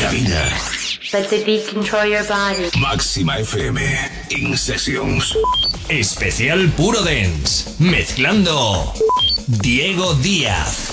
cabina. Let the beat control your body. Máxima FM. In Sessions. Especial Puro Dance. Mezclando Diego Díaz.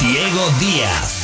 Diego Díaz.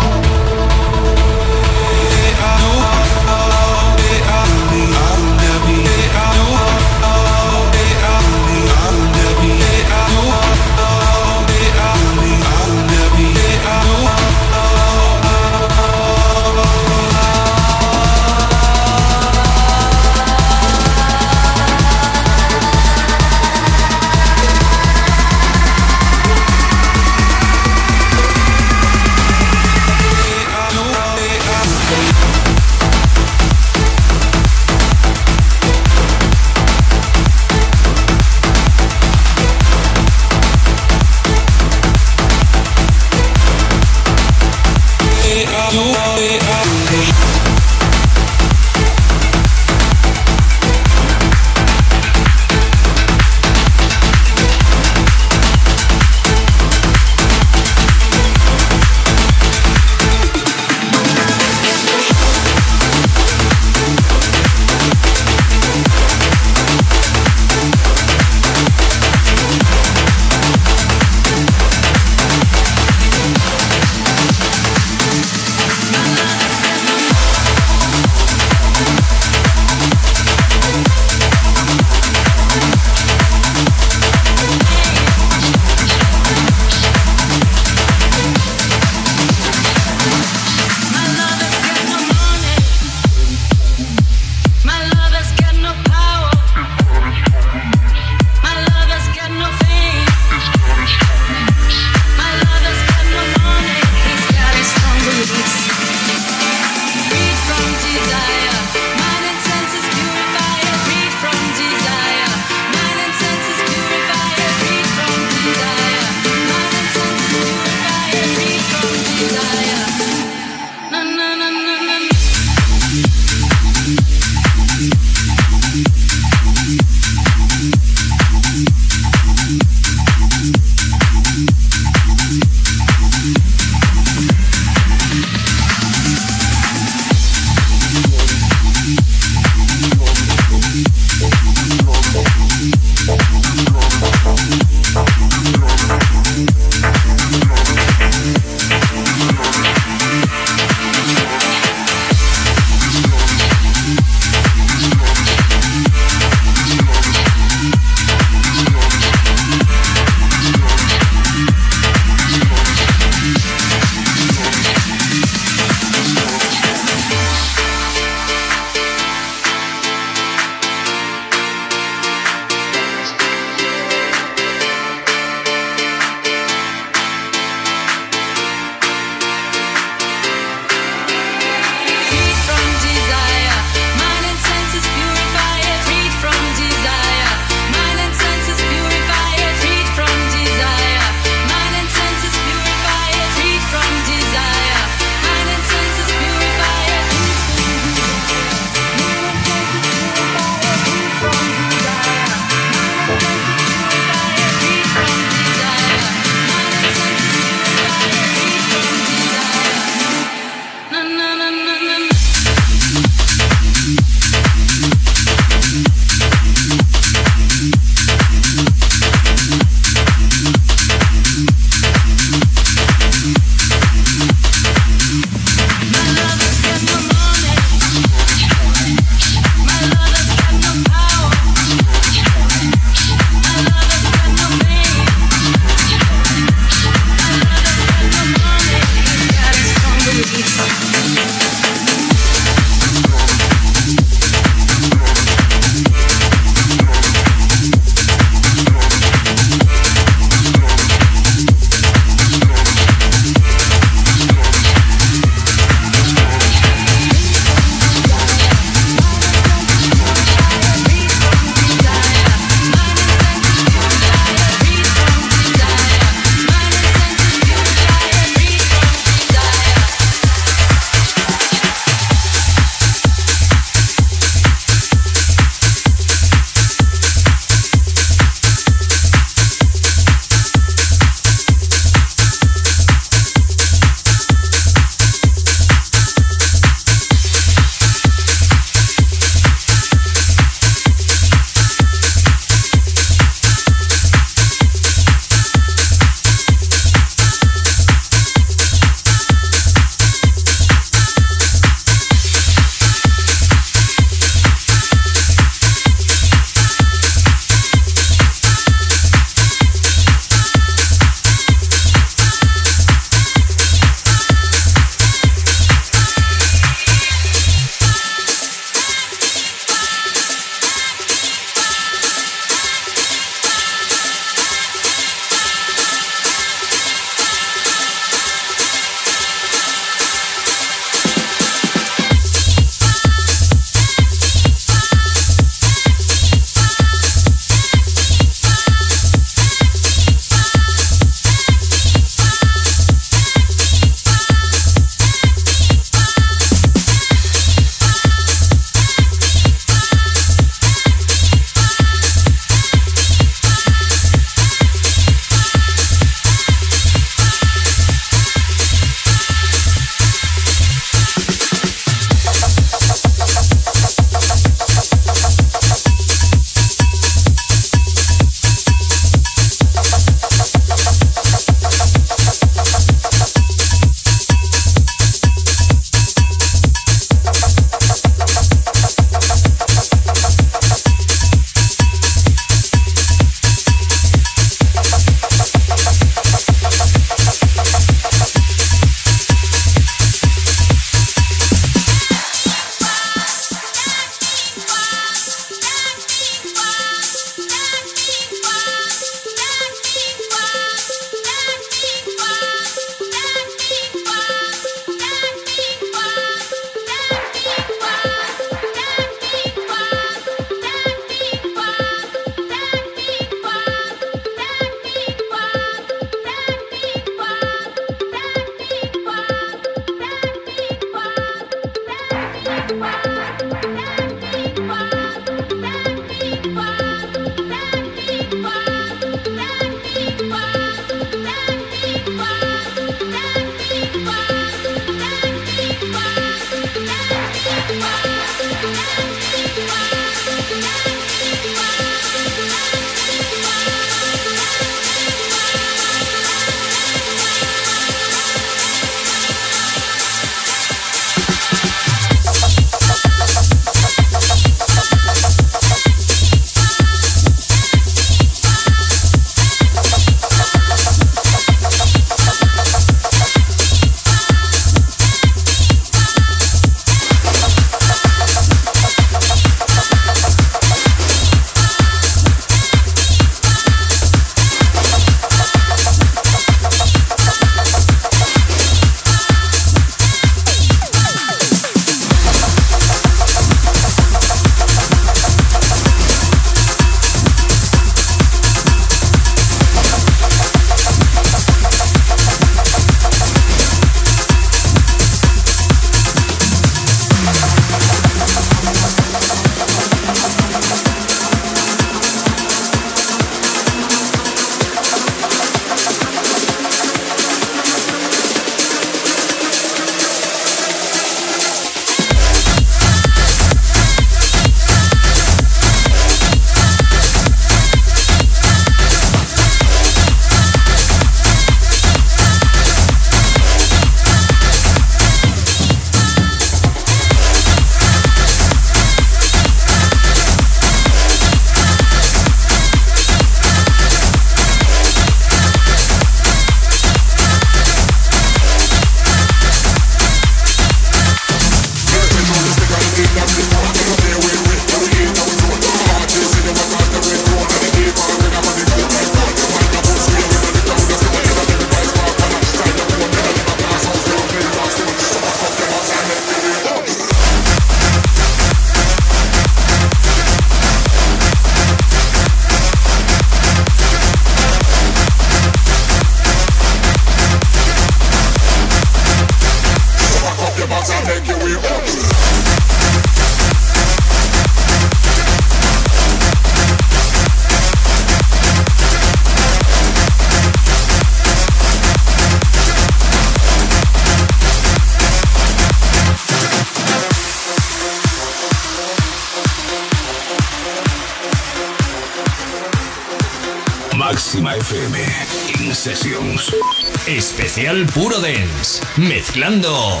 Mezclando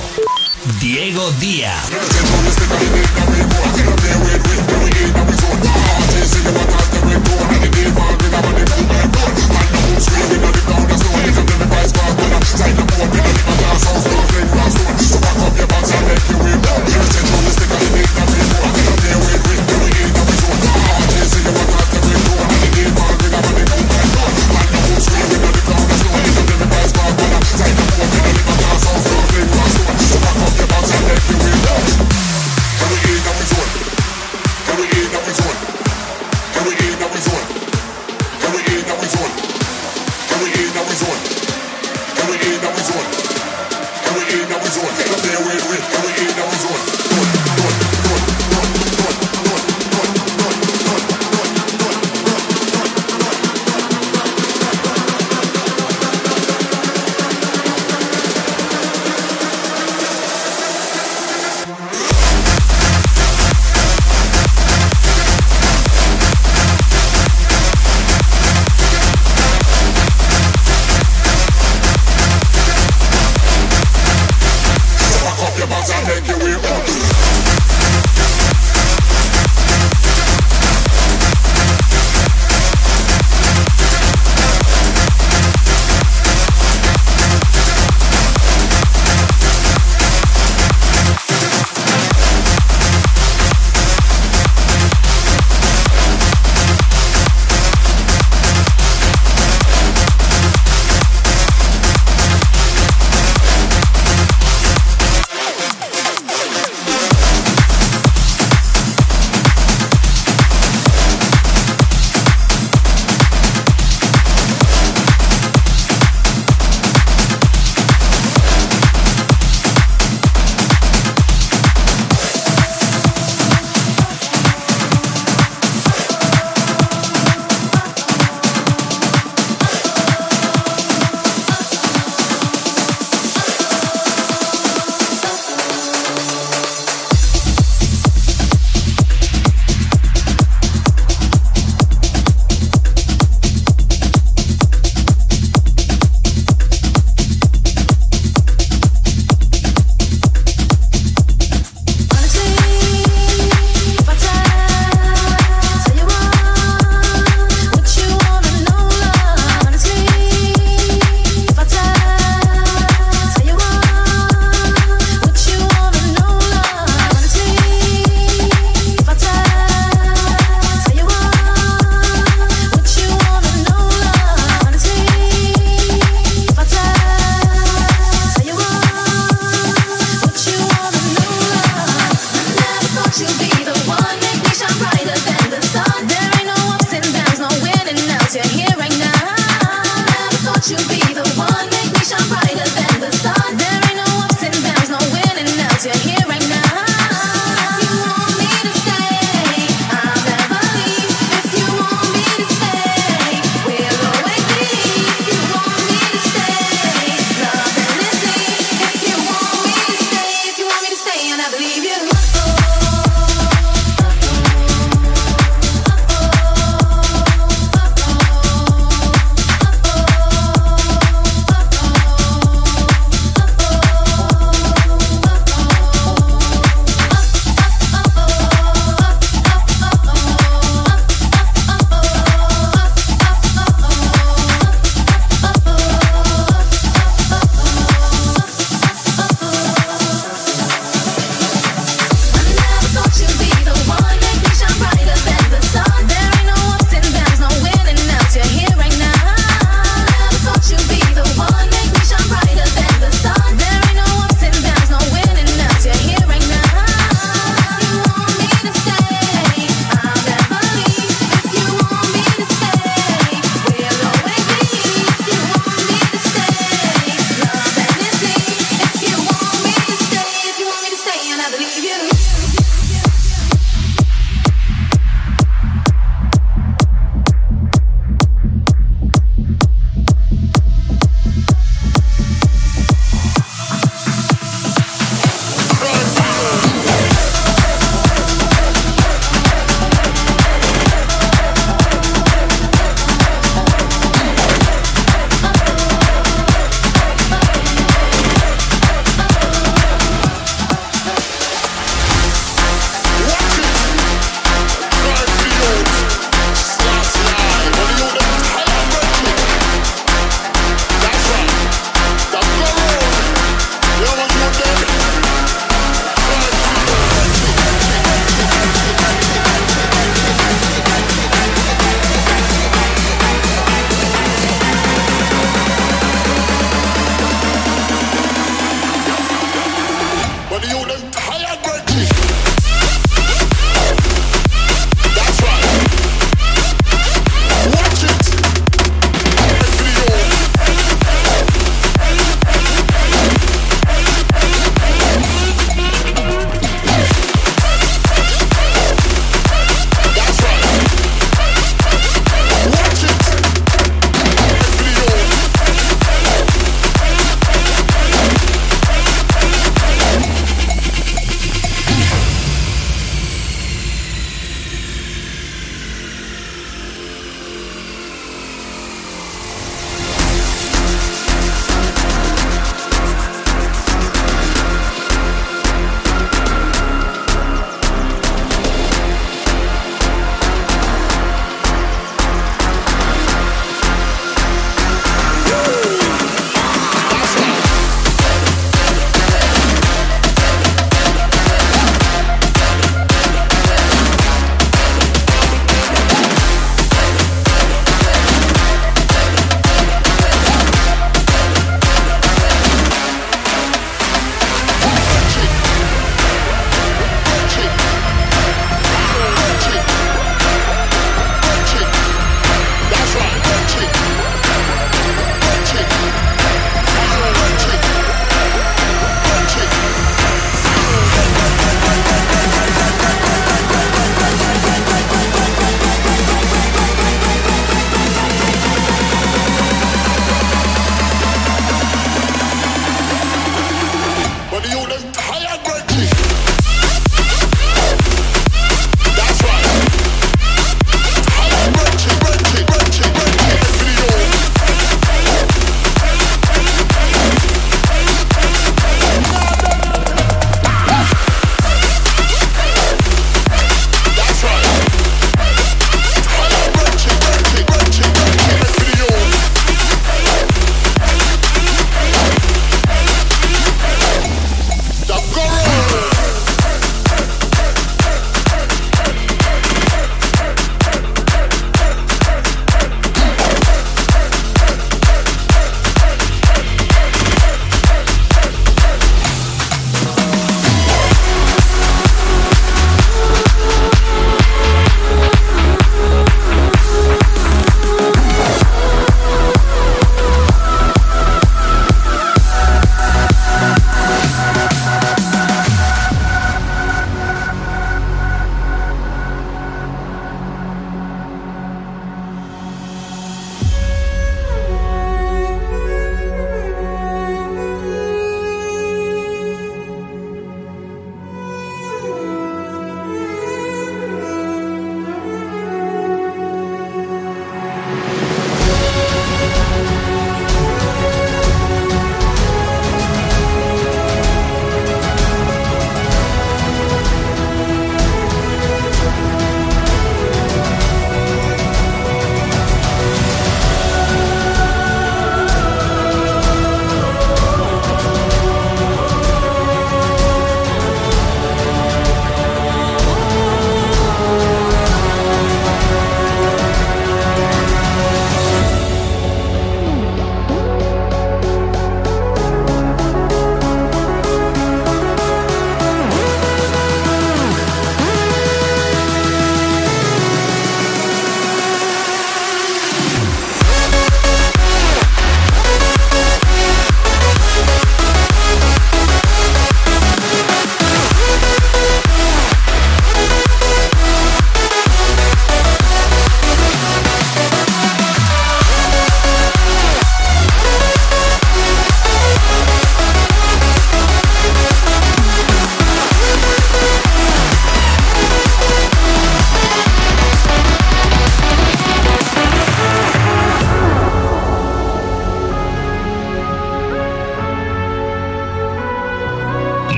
Diego Díaz.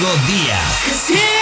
Na